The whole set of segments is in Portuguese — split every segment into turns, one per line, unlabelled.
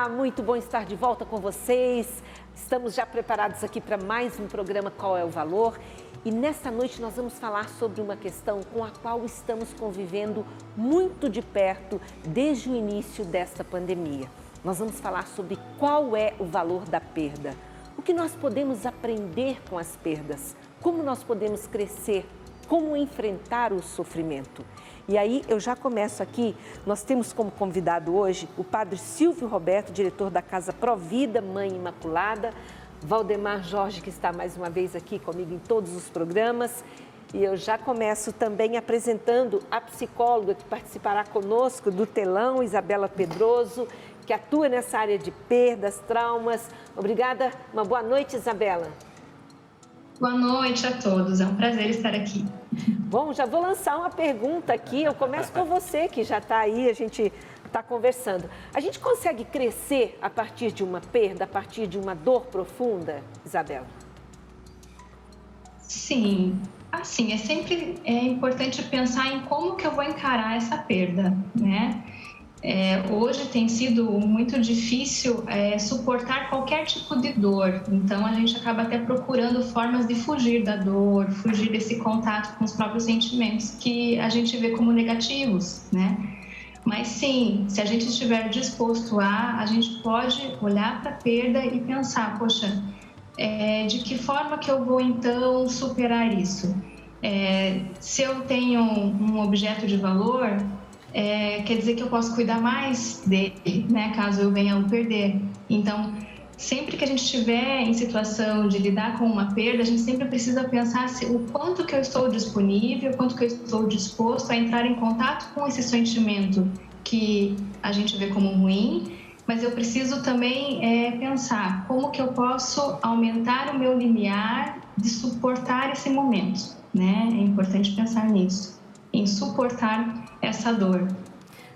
Olá, muito bom estar de volta com vocês. Estamos já preparados aqui para mais um programa Qual é o Valor? E nesta noite nós vamos falar sobre uma questão com a qual estamos convivendo muito de perto desde o início desta pandemia. Nós vamos falar sobre qual é o valor da perda, o que nós podemos aprender com as perdas, como nós podemos crescer, como enfrentar o sofrimento. E aí eu já começo aqui, nós temos como convidado hoje o padre Silvio Roberto, diretor da Casa Provida Mãe Imaculada, Valdemar Jorge, que está mais uma vez aqui comigo em todos os programas. E eu já começo também apresentando a psicóloga que participará conosco do telão, Isabela Pedroso, que atua nessa área de perdas, traumas. Obrigada, uma boa noite, Isabela.
Boa noite a todos, é um prazer estar aqui.
Bom, já vou lançar uma pergunta aqui. Eu começo com você, que já está aí, a gente está conversando. A gente consegue crescer a partir de uma perda, a partir de uma dor profunda, Isabela?
Sim, assim, é sempre é importante pensar em como que eu vou encarar essa perda, né? É, hoje tem sido muito difícil é, suportar qualquer tipo de dor, então a gente acaba até procurando formas de fugir da dor, fugir desse contato com os próprios sentimentos que a gente vê como negativos, né? Mas sim, se a gente estiver disposto a, a gente pode olhar para a perda e pensar, poxa, é, de que forma que eu vou então superar isso? É, se eu tenho um objeto de valor, é, quer dizer que eu posso cuidar mais dele, né, caso eu venha o perder. Então, sempre que a gente estiver em situação de lidar com uma perda, a gente sempre precisa pensar se, o quanto que eu estou disponível, quanto que eu estou disposto a entrar em contato com esse sentimento que a gente vê como ruim, mas eu preciso também é, pensar como que eu posso aumentar o meu limiar de suportar esse momento, né? É importante pensar nisso, em suportar essa dor.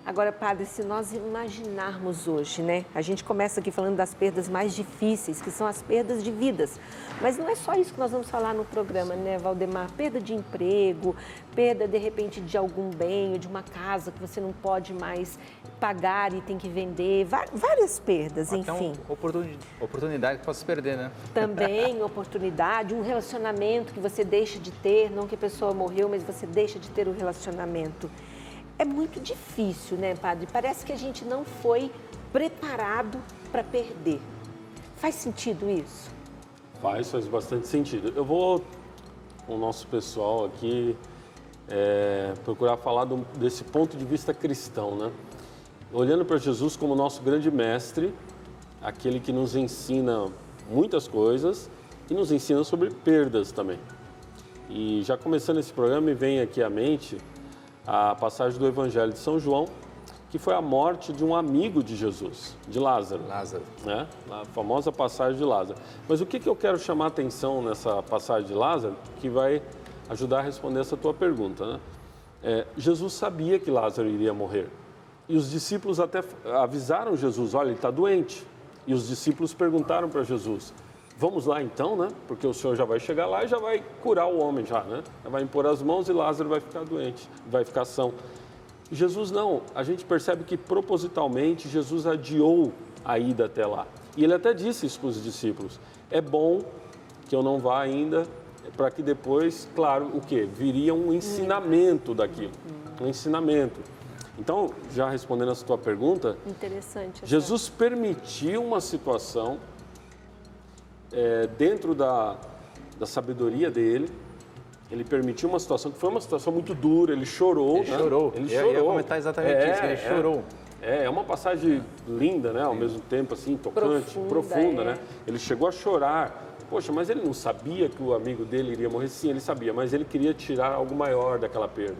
Agora, padre, se nós imaginarmos hoje, né? A gente começa aqui falando das perdas mais difíceis, que são as perdas de vidas. Mas não é só isso que nós vamos falar no programa, né, Valdemar? Perda de emprego, perda de repente de algum bem, de uma casa que você não pode mais pagar e tem que vender, várias perdas,
Até
enfim.
Uma oportunidade que possa se perder, né?
Também oportunidade, um relacionamento que você deixa de ter, não que a pessoa morreu, mas você deixa de ter o relacionamento é muito difícil, né, padre? Parece que a gente não foi preparado para perder. Faz sentido isso?
Faz, faz bastante sentido. Eu vou, com o nosso pessoal aqui, é, procurar falar do, desse ponto de vista cristão, né? Olhando para Jesus como nosso grande mestre, aquele que nos ensina muitas coisas e nos ensina sobre perdas também. E já começando esse programa, me vem aqui à mente a passagem do Evangelho de São João, que foi a morte de um amigo de Jesus, de Lázaro.
Lázaro.
Né? A famosa passagem de Lázaro. Mas o que, que eu quero chamar a atenção nessa passagem de Lázaro, que vai ajudar a responder essa tua pergunta, né? É, Jesus sabia que Lázaro iria morrer. E os discípulos até avisaram Jesus: olha, ele está doente. E os discípulos perguntaram para Jesus: Vamos lá então, né? Porque o Senhor já vai chegar lá e já vai curar o homem já, né? Vai impor as mãos e Lázaro vai ficar doente, vai ficar são. Jesus não, a gente percebe que propositalmente Jesus adiou a ida até lá. E ele até disse isso para os discípulos: é bom que eu não vá ainda, para que depois, claro, o que? Viria um ensinamento daquilo, um ensinamento. Então, já respondendo a sua pergunta,
interessante.
Jesus permitiu uma situação é, dentro da, da sabedoria dele, ele permitiu uma situação que foi uma situação muito dura, ele chorou.
Ele né? chorou.
Ele
eu
chorou.
ia comentar exatamente é, isso, ele é, chorou.
É, é uma passagem linda, né? Ao mesmo tempo, assim, tocante, profunda, profunda é. né? Ele chegou a chorar. Poxa, mas ele não sabia que o amigo dele iria morrer? Sim, ele sabia, mas ele queria tirar algo maior daquela perda.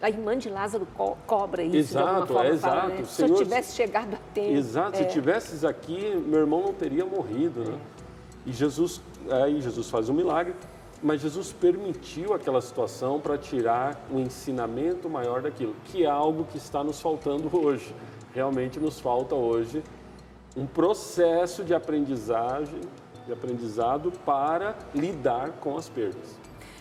A irmã de Lázaro co cobra isso
exato,
de forma,
é, exato.
Fala, né? Se eu tivesse chegado a tempo.
Exato, é. se tivesses aqui, meu irmão não teria morrido, né? E Jesus, aí Jesus faz um milagre, mas Jesus permitiu aquela situação para tirar um ensinamento maior daquilo, que é algo que está nos faltando hoje. Realmente nos falta hoje um processo de aprendizagem, de aprendizado para lidar com as perdas.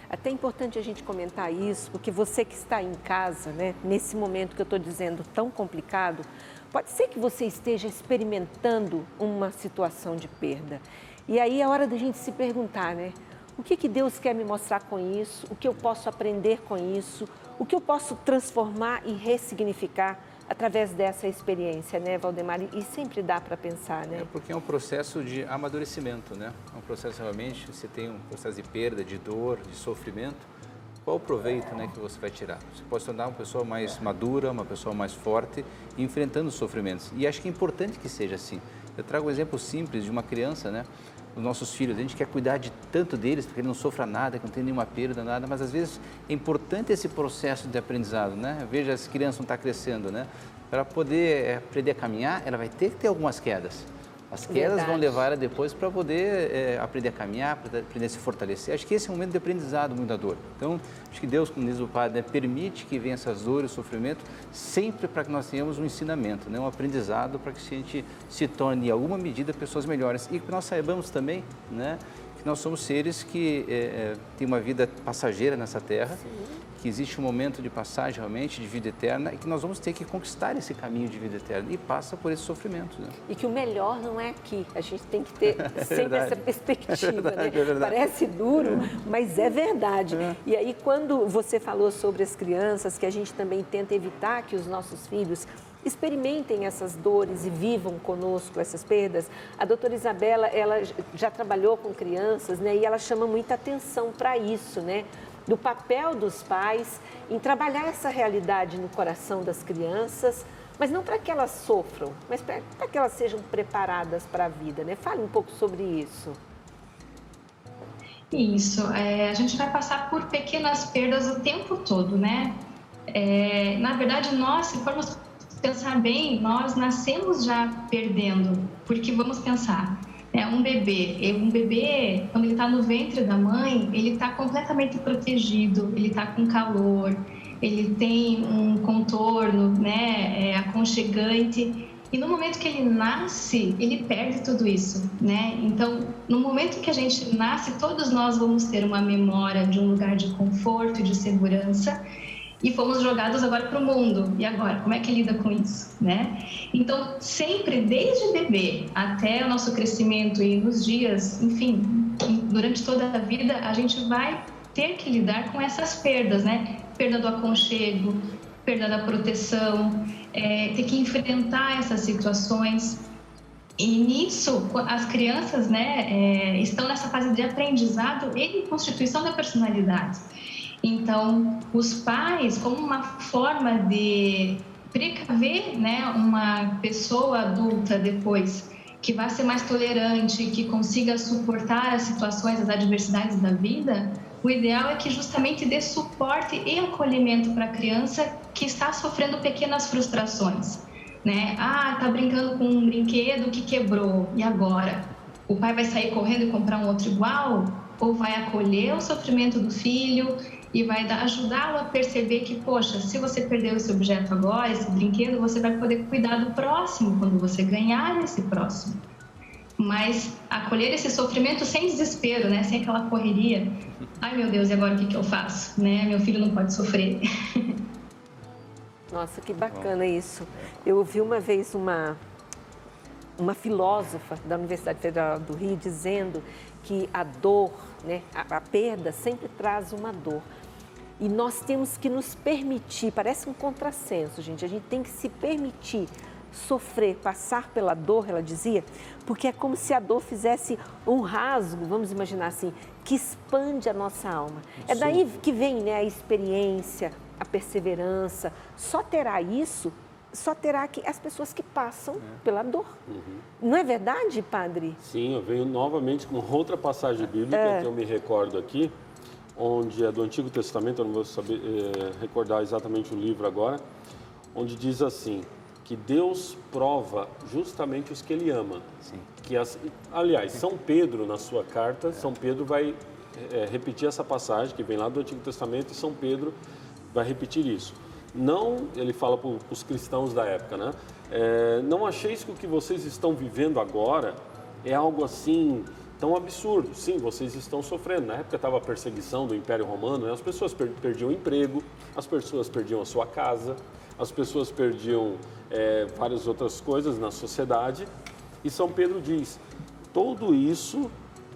Até é importante a gente comentar isso, porque você que está em casa, né, nesse momento que eu estou dizendo tão complicado, pode ser que você esteja experimentando uma situação de perda. E aí é hora da gente se perguntar, né? O que, que Deus quer me mostrar com isso? O que eu posso aprender com isso? O que eu posso transformar e ressignificar através dessa experiência, né, Valdemar? E sempre dá para pensar, né?
É porque é um processo de amadurecimento, né? É um processo realmente, você tem um processo de perda, de dor, de sofrimento. Qual o proveito né, que você vai tirar? Você pode se tornar uma pessoa mais madura, uma pessoa mais forte, enfrentando os sofrimentos. E acho que é importante que seja assim. Eu trago um exemplo simples de uma criança, né? Os nossos filhos. A gente quer cuidar de tanto deles, para que ele não sofra nada, que não tenha nenhuma perda, nada, mas às vezes é importante esse processo de aprendizado, né? Veja, as crianças não estão tá crescendo, né? Para poder eh, aprender a caminhar, ela vai ter que ter algumas quedas. As quedas Verdade. vão levar ela depois para poder é, aprender a caminhar, para aprender a se fortalecer. Acho que esse é um momento de aprendizado muito da dor. Então, acho que Deus, como diz o Padre, né, permite que venham essas dores, sofrimento, sempre para que nós tenhamos um ensinamento, né, um aprendizado para que a gente se torne, em alguma medida, pessoas melhores. E que nós saibamos também né, que nós somos seres que é, é, têm uma vida passageira nessa terra. Sim que existe um momento de passagem realmente de vida eterna e que nós vamos ter que conquistar esse caminho de vida eterna e passa por esse sofrimento. Né?
E que o melhor não é aqui. A gente tem que ter é sempre essa perspectiva. É verdade, né? é Parece duro, mas é verdade. É. E aí, quando você falou sobre as crianças, que a gente também tenta evitar que os nossos filhos experimentem essas dores e vivam conosco essas perdas. A doutora Isabela, ela já trabalhou com crianças, né? E ela chama muita atenção para isso, né? Do papel dos pais em trabalhar essa realidade no coração das crianças, mas não para que elas sofram, mas para que elas sejam preparadas para a vida, né? Fale um pouco sobre isso.
Isso, é, a gente vai passar por pequenas perdas o tempo todo, né? É, na verdade, nós, se formos pensar bem, nós nascemos já perdendo, porque vamos pensar, é um bebê. Um bebê, quando ele está no ventre da mãe, ele está completamente protegido, ele está com calor, ele tem um contorno né, é, aconchegante. E no momento que ele nasce, ele perde tudo isso, né? Então, no momento que a gente nasce, todos nós vamos ter uma memória de um lugar de conforto e de segurança e fomos jogados agora para o mundo. E agora, como é que lida com isso, né? Então, sempre, desde bebê até o nosso crescimento e nos dias, enfim, durante toda a vida, a gente vai ter que lidar com essas perdas, né? Perda do aconchego, perda da proteção, é, ter que enfrentar essas situações. E nisso, as crianças, né, é, estão nessa fase de aprendizado e constituição da personalidade. Então, os pais, como uma forma de precaver né, uma pessoa adulta depois, que vai ser mais tolerante, que consiga suportar as situações, as adversidades da vida, o ideal é que justamente dê suporte e acolhimento para a criança que está sofrendo pequenas frustrações. Né? Ah, tá brincando com um brinquedo que quebrou, e agora? O pai vai sair correndo e comprar um outro igual? Ou vai acolher o sofrimento do filho e vai ajudá-lo a perceber que, poxa, se você perdeu esse objeto agora, esse brinquedo, você vai poder cuidar do próximo quando você ganhar esse próximo. Mas acolher esse sofrimento sem desespero, né? Sem aquela correria. Ai, meu Deus, e agora o que, que eu faço? Né? Meu filho não pode sofrer.
Nossa, que bacana isso. Eu ouvi uma vez uma, uma filósofa da Universidade Federal do Rio dizendo que a dor, né, a, a perda sempre traz uma dor. E nós temos que nos permitir, parece um contrassenso, gente, a gente tem que se permitir sofrer, passar pela dor, ela dizia, porque é como se a dor fizesse um rasgo, vamos imaginar assim, que expande a nossa alma. É daí que vem né, a experiência, a perseverança. Só terá isso, só terá que as pessoas que passam é. pela dor. Uhum. Não é verdade, padre?
Sim, eu venho novamente com outra passagem bíblica é. que eu me recordo aqui, onde é do Antigo Testamento, eu não vou saber é, recordar exatamente o livro agora, onde diz assim que Deus prova justamente os que Ele ama. Sim. Que as, aliás, São Pedro na sua carta, é. São Pedro vai é, repetir essa passagem que vem lá do Antigo Testamento e São Pedro vai repetir isso. Não, ele fala para os cristãos da época, né? É, não acheis que o que vocês estão vivendo agora é algo assim tão absurdo. Sim, vocês estão sofrendo. Na época estava a perseguição do Império Romano, né? as pessoas per perdiam emprego, as pessoas perdiam a sua casa, as pessoas perdiam é, várias outras coisas na sociedade. E São Pedro diz: tudo isso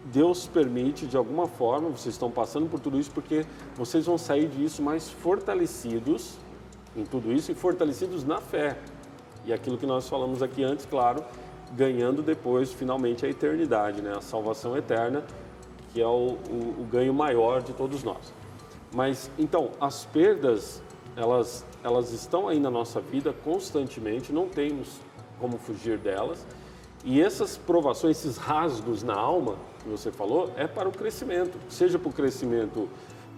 Deus permite de alguma forma, vocês estão passando por tudo isso porque vocês vão sair disso mais fortalecidos em tudo isso e fortalecidos na fé. E aquilo que nós falamos aqui antes, claro, ganhando depois finalmente a eternidade, né? a salvação eterna, que é o, o, o ganho maior de todos nós. Mas então, as perdas, elas, elas estão aí na nossa vida constantemente, não temos como fugir delas. E essas provações, esses rasgos na alma que você falou, é para o crescimento, seja para o crescimento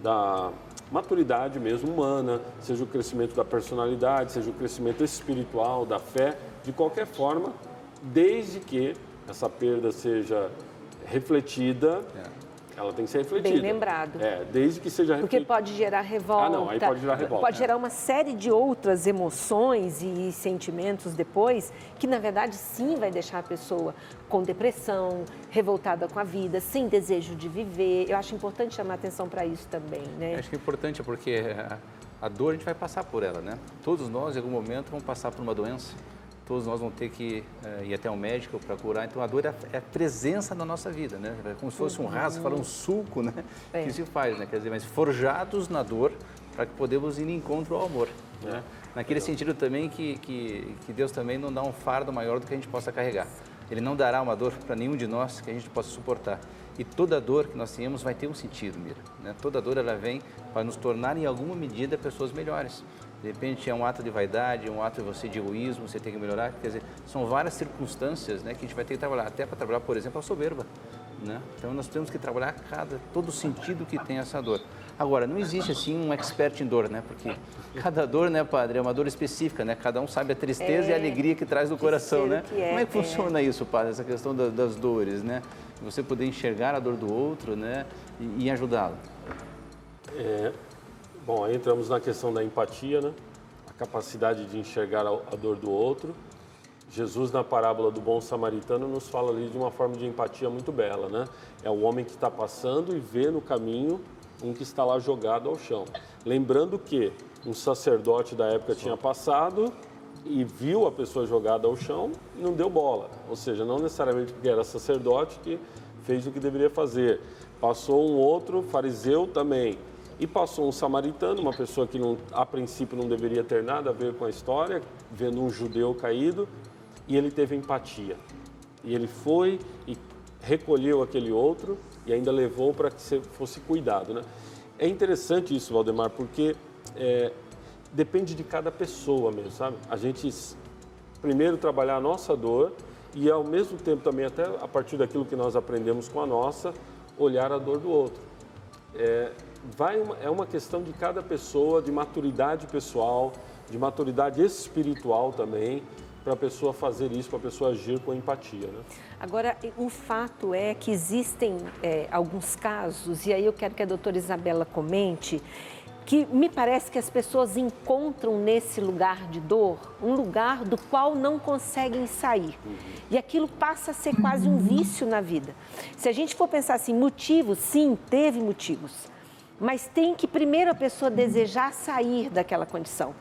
da maturidade mesmo humana, seja o crescimento da personalidade, seja o crescimento espiritual, da fé, de qualquer forma, desde que essa perda seja refletida é. Ela tem que ser refletida.
Bem lembrado.
É, desde que seja
refletida. Porque pode gerar revolta.
Ah, não, aí pode gerar revolta.
Pode é. gerar uma série de outras emoções e sentimentos depois, que na verdade sim vai deixar a pessoa com depressão, revoltada com a vida, sem desejo de viver. Eu acho importante chamar atenção para isso também, né?
Eu acho que é importante porque a dor a gente vai passar por ela, né? Todos nós, em algum momento, vamos passar por uma doença todos nós vamos ter que uh, ir até um médico para curar. Então, a dor é a, é presença da nossa vida, né? É como se fosse um rasgo, fala um suco, né? É. Que se faz, né? Quer dizer, mas forjados na dor para que podemos ir em encontro ao amor, né? Naquele sentido também que, que, que Deus também não dá um fardo maior do que a gente possa carregar. Ele não dará uma dor para nenhum de nós que a gente possa suportar. E toda dor que nós tenhamos vai ter um sentido, Mira. Né? Toda dor ela vem para nos tornar, em alguma medida, pessoas melhores. De repente é um ato de vaidade, um ato de você de egoísmo, você tem que melhorar. Quer dizer, são várias circunstâncias né, que a gente vai ter que trabalhar, até para trabalhar, por exemplo, a soberba. Né? Então nós temos que trabalhar cada, todo o sentido que tem essa dor. Agora, não existe assim um expert em dor, né? Porque cada dor, né, padre, é uma dor específica, né? Cada um sabe a tristeza é, e a alegria que traz no coração, né? É, Como é que é. funciona isso, padre, essa questão da, das dores, né? Você poder enxergar a dor do outro, né? E, e ajudá-lo.
É, Bom, aí entramos na questão da empatia, né? A capacidade de enxergar a dor do outro. Jesus, na parábola do bom samaritano, nos fala ali de uma forma de empatia muito bela, né? É o homem que está passando e vê no caminho um que está lá jogado ao chão. Lembrando que um sacerdote da época tinha passado e viu a pessoa jogada ao chão e não deu bola. Ou seja, não necessariamente porque era sacerdote que fez o que deveria fazer. Passou um outro fariseu também e passou um samaritano, uma pessoa que não, a princípio não deveria ter nada a ver com a história, vendo um judeu caído, e ele teve empatia. E ele foi e recolheu aquele outro e ainda levou para que fosse cuidado. Né? É interessante isso, Valdemar, porque é, depende de cada pessoa mesmo, sabe? A gente primeiro trabalhar a nossa dor e ao mesmo tempo também até a partir daquilo que nós aprendemos com a nossa, olhar a dor do outro. É, vai uma, é uma questão de cada pessoa, de maturidade pessoal, de maturidade espiritual também, para a pessoa fazer isso, para a pessoa agir com empatia. Né?
Agora, o fato é que existem é, alguns casos, e aí eu quero que a doutora Isabela comente, que me parece que as pessoas encontram nesse lugar de dor um lugar do qual não conseguem sair. Uhum. E aquilo passa a ser quase um vício na vida. Se a gente for pensar assim, motivos, sim, teve motivos mas tem que primeiro a pessoa desejar sair daquela condição.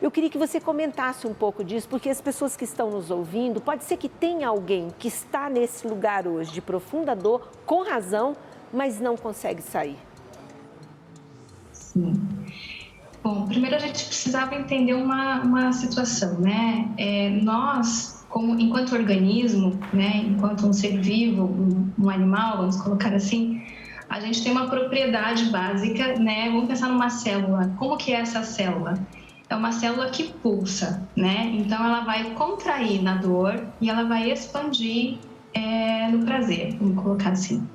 Eu queria que você comentasse um pouco disso, porque as pessoas que estão nos ouvindo, pode ser que tenha alguém que está nesse lugar hoje de profunda dor, com razão, mas não consegue sair.
Sim. Bom, primeiro a gente precisava entender uma, uma situação, né? É, nós, como enquanto organismo, né, enquanto um ser vivo, um, um animal, vamos colocar assim, a gente tem uma propriedade básica, né? Vamos pensar numa célula. Como que é essa célula? É uma célula que pulsa, né? Então ela vai contrair na dor e ela vai expandir é, no prazer, vamos colocar assim.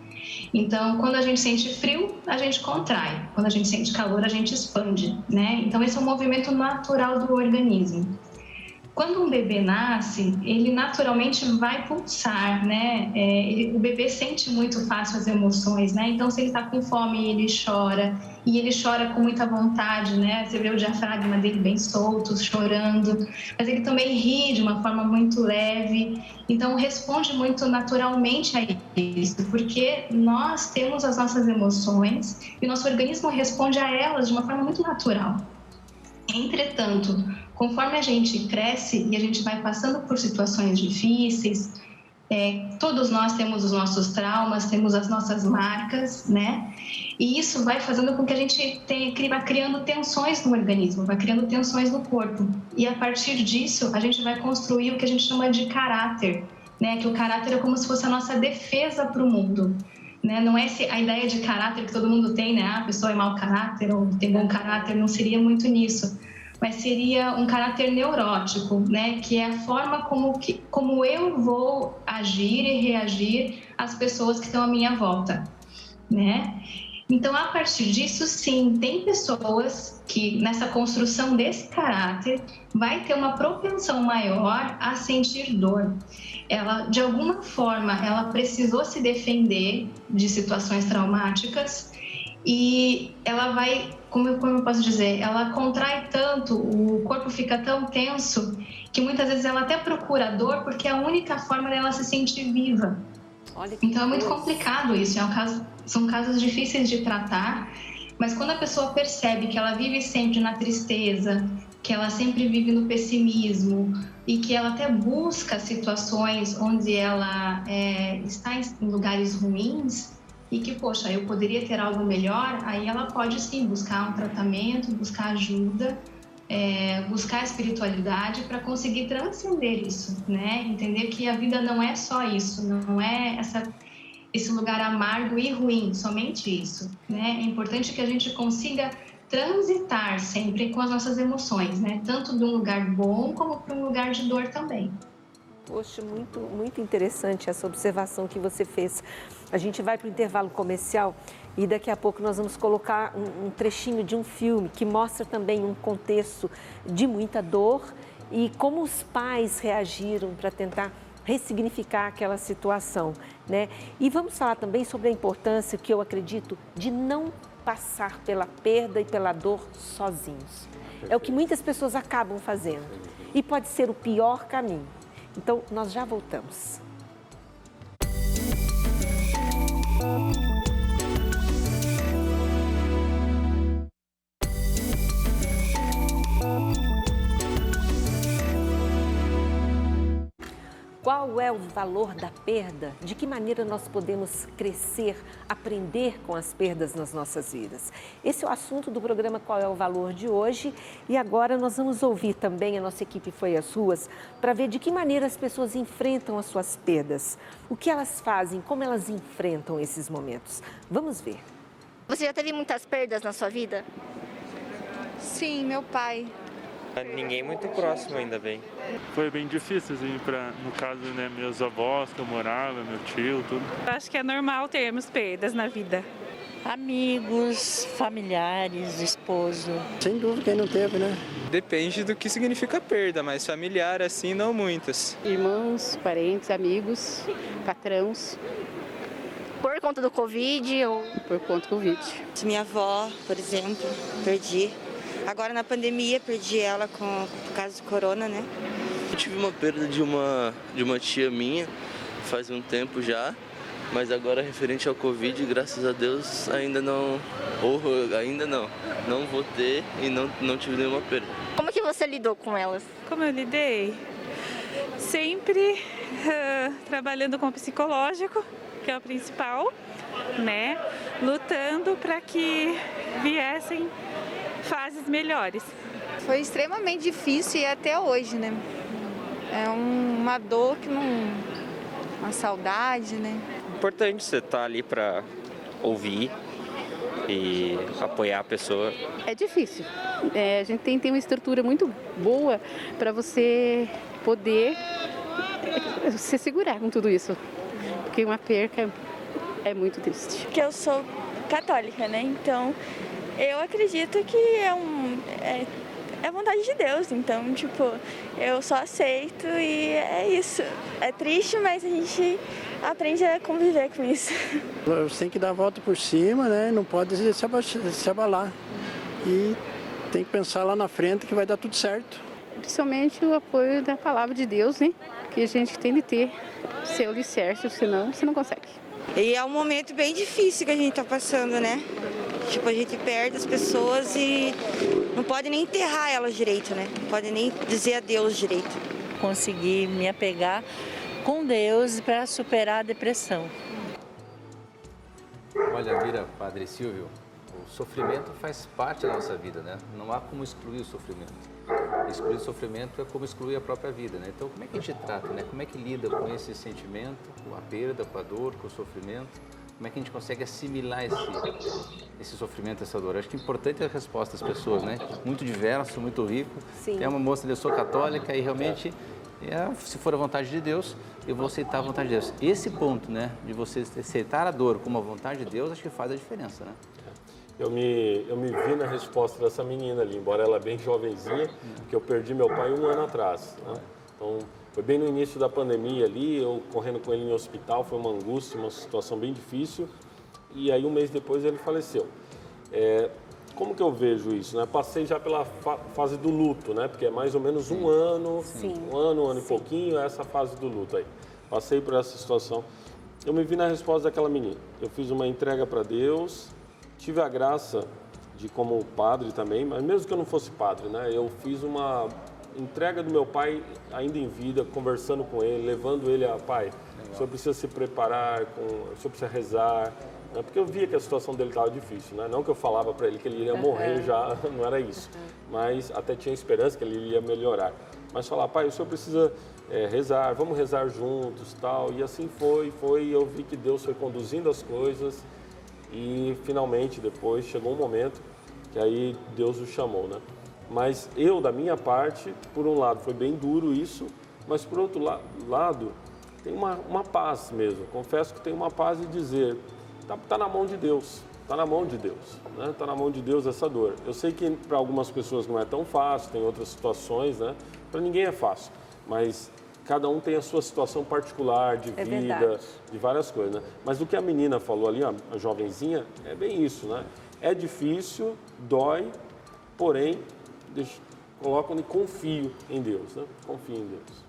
Então, quando a gente sente frio, a gente contrai. Quando a gente sente calor, a gente expande, né? Então, esse é um movimento natural do organismo. Quando um bebê nasce, ele naturalmente vai pulsar, né? É, ele, o bebê sente muito fácil as emoções, né? Então, se ele está com fome, ele chora e ele chora com muita vontade, né? Você vê o diafragma dele bem solto, chorando, mas ele também ri de uma forma muito leve. Então, responde muito naturalmente a isso, porque nós temos as nossas emoções e nosso organismo responde a elas de uma forma muito natural. Entretanto, conforme a gente cresce e a gente vai passando por situações difíceis, é, todos nós temos os nossos traumas, temos as nossas marcas, né? E isso vai fazendo com que a gente tenha, vá criando tensões no organismo, vai criando tensões no corpo. E a partir disso, a gente vai construir o que a gente chama de caráter, né? Que o caráter é como se fosse a nossa defesa para o mundo. Né? Não é a ideia de caráter que todo mundo tem, né? Ah, a pessoa é mau caráter ou tem bom caráter, não seria muito nisso mas seria um caráter neurótico, né? Que é a forma como, que, como eu vou agir e reagir às pessoas que estão à minha volta, né? Então, a partir disso, sim, tem pessoas que nessa construção desse caráter vai ter uma propensão maior a sentir dor. Ela, de alguma forma, ela precisou se defender de situações traumáticas e ela vai como, como eu posso dizer, ela contrai tanto, o corpo fica tão tenso que muitas vezes ela até procura dor porque é a única forma dela se sentir viva. então é muito complicado isso, é um caso, são casos difíceis de tratar, mas quando a pessoa percebe que ela vive sempre na tristeza, que ela sempre vive no pessimismo e que ela até busca situações onde ela é, está em lugares ruins, e que, poxa, eu poderia ter algo melhor, aí ela pode sim buscar um tratamento, buscar ajuda, é, buscar espiritualidade para conseguir transcender isso, né? Entender que a vida não é só isso, não é essa, esse lugar amargo e ruim, somente isso, né? É importante que a gente consiga transitar sempre com as nossas emoções, né? Tanto de um lugar bom como para um lugar de dor também.
Poxa, muito, muito interessante essa observação que você fez. A gente vai para o intervalo comercial e daqui a pouco nós vamos colocar um, um trechinho de um filme que mostra também um contexto de muita dor e como os pais reagiram para tentar ressignificar aquela situação, né? E vamos falar também sobre a importância que eu acredito de não passar pela perda e pela dor sozinhos. É o que muitas pessoas acabam fazendo e pode ser o pior caminho. Então, nós já voltamos. Bye. Qual é o valor da perda? De que maneira nós podemos crescer, aprender com as perdas nas nossas vidas? Esse é o assunto do programa Qual é o Valor de hoje. E agora nós vamos ouvir também, a nossa equipe foi às ruas, para ver de que maneira as pessoas enfrentam as suas perdas. O que elas fazem, como elas enfrentam esses momentos. Vamos ver.
Você já teve muitas perdas na sua vida?
Sim, meu pai.
Ninguém muito próximo, ainda bem.
Foi bem difícil, assim, pra, no caso, né, meus avós que eu morava, meu tio, tudo.
Acho que é normal termos perdas na vida.
Amigos, familiares, esposo.
Sem dúvida, quem não teve, né?
Depende do que significa perda, mas familiar, assim, não muitas.
Irmãos, parentes, amigos, patrões.
Por conta do Covid ou...
Por conta do Covid.
Minha avó, por exemplo, perdi Agora na pandemia perdi ela com, por causa do corona, né?
Eu tive uma perda de uma, de uma tia minha faz um tempo já, mas agora referente ao Covid, graças a Deus ainda não, ou ainda não, não vou ter e não, não tive nenhuma perda.
Como que você lidou com elas?
Como eu lidei? Sempre uh, trabalhando com o psicológico, que é o principal, né? Lutando para que viessem fases melhores.
Foi extremamente difícil e até hoje, né? É um, uma dor que não. uma saudade, né?
Importante você estar tá ali para ouvir e apoiar a pessoa.
É difícil. É, a gente tem, tem uma estrutura muito boa para você poder se segurar com tudo isso. Porque uma perca é muito triste.
Porque eu sou católica, né? Então eu acredito que é, um, é, é vontade de Deus. Então, tipo, eu só aceito e é isso. É triste, mas a gente aprende a conviver com isso.
Você tem que dar a volta por cima, né? Não pode se abalar. E tem que pensar lá na frente que vai dar tudo certo.
Principalmente o apoio da palavra de Deus, né? Que a gente tem de ter seu alicerce, senão você não consegue.
E é um momento bem difícil que a gente está passando, né? Tipo, a gente perde as pessoas e não pode nem enterrar elas direito, né? Não pode nem dizer adeus direito.
Conseguir me apegar com Deus para superar a depressão.
Olha, Vira, Padre Silvio, o sofrimento faz parte da nossa vida, né? Não há como excluir o sofrimento. Excluir o sofrimento é como excluir a própria vida, né? Então, como é que a gente trata, né? Como é que lida com esse sentimento, com a perda, com a dor, com o sofrimento? Como é que a gente consegue assimilar esse, esse sofrimento, essa dor? Acho que é importante a resposta das pessoas, né? Muito diverso, muito rico.
Sim.
É uma moça, eu sou católica e realmente, é, se for a vontade de Deus, eu vou aceitar a vontade de Deus. Esse ponto, né, de você aceitar a dor como a vontade de Deus, acho que faz a diferença, né?
Eu me, eu me vi na resposta dessa menina ali, embora ela bem jovenzinha, que eu perdi meu pai um ano atrás. Né? Então, foi bem no início da pandemia ali, eu correndo com ele em hospital, foi uma angústia, uma situação bem difícil. E aí, um mês depois, ele faleceu. É, como que eu vejo isso? Né? Passei já pela fa fase do luto, né? Porque é mais ou menos um ano,
Sim.
um ano, um ano
Sim.
e pouquinho, é essa fase do luto aí. Passei por essa situação. Eu me vi na resposta daquela menina. Eu fiz uma entrega para Deus, tive a graça de como padre também, mas mesmo que eu não fosse padre, né? Eu fiz uma entrega do meu pai ainda em vida, conversando com ele, levando ele a pai. O senhor precisa se preparar, com, o senhor precisa rezar, né? porque eu via que a situação dele estava difícil, né? Não que eu falava para ele que ele iria morrer já, não era isso, mas até tinha esperança que ele ia melhorar. Mas falar, pai, o senhor precisa é, rezar, vamos rezar juntos, tal. E assim foi, foi. E eu vi que Deus foi conduzindo as coisas e finalmente depois chegou um momento que aí Deus o chamou, né? Mas eu, da minha parte, por um lado foi bem duro isso, mas por outro la lado tem uma, uma paz mesmo. Confesso que tem uma paz de dizer, tá, tá na mão de Deus, tá na mão de Deus, né? Tá na mão de Deus essa dor. Eu sei que para algumas pessoas não é tão fácil, tem outras situações, né? Para ninguém é fácil, mas cada um tem a sua situação particular de
É
vida,
verdade.
de várias coisas. Né? Mas o que a menina falou ali, a jovenzinha, é bem isso, né? É difícil, dói, porém, deixa, colocam e confio em Deus, né? Confio em Deus.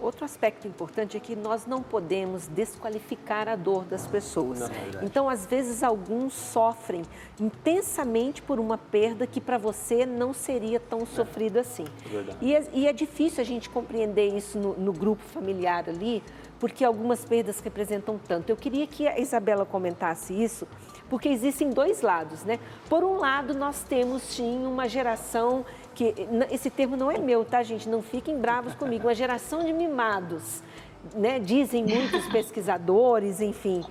Outro aspecto importante é que nós não podemos desqualificar a dor das pessoas.
Não, é
então, às vezes, alguns sofrem intensamente por uma perda que para você não seria tão sofrido assim.
É.
E é, e é difícil a gente compreender isso no, no grupo familiar ali, porque algumas perdas representam tanto. Eu queria que a Isabela comentasse isso, porque existem dois lados, né? Por um lado, nós temos sim uma geração que esse termo não é meu, tá, gente? Não fiquem bravos comigo. Uma geração de mimados, né? Dizem muitos pesquisadores, enfim.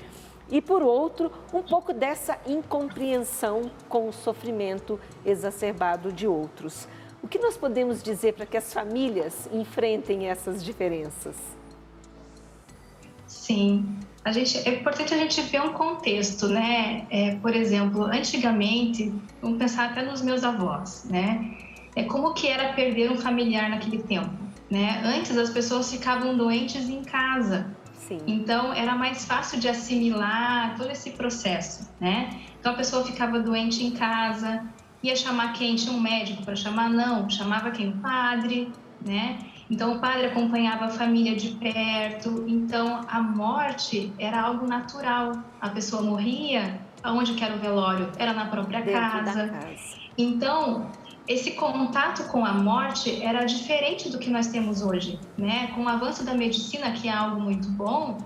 E por outro, um pouco dessa incompreensão com o sofrimento exacerbado de outros. O que nós podemos dizer para que as famílias enfrentem essas diferenças?
Sim, a gente, é importante a gente ver um contexto, né? É, por exemplo, antigamente, vamos pensar até nos meus avós, né? É como que era perder um familiar naquele tempo, né? Antes as pessoas ficavam doentes em casa,
Sim.
então era mais fácil de assimilar todo esse processo, né? Então a pessoa ficava doente em casa, ia chamar quem? Tinha um médico para chamar? Não, chamava quem? O padre, né? Então o padre acompanhava a família de perto. Então a morte era algo natural. A pessoa morria, aonde que era o velório? Era na própria casa.
casa.
Então, esse contato com a morte era diferente do que nós temos hoje, né? Com o avanço da medicina, que é algo muito bom,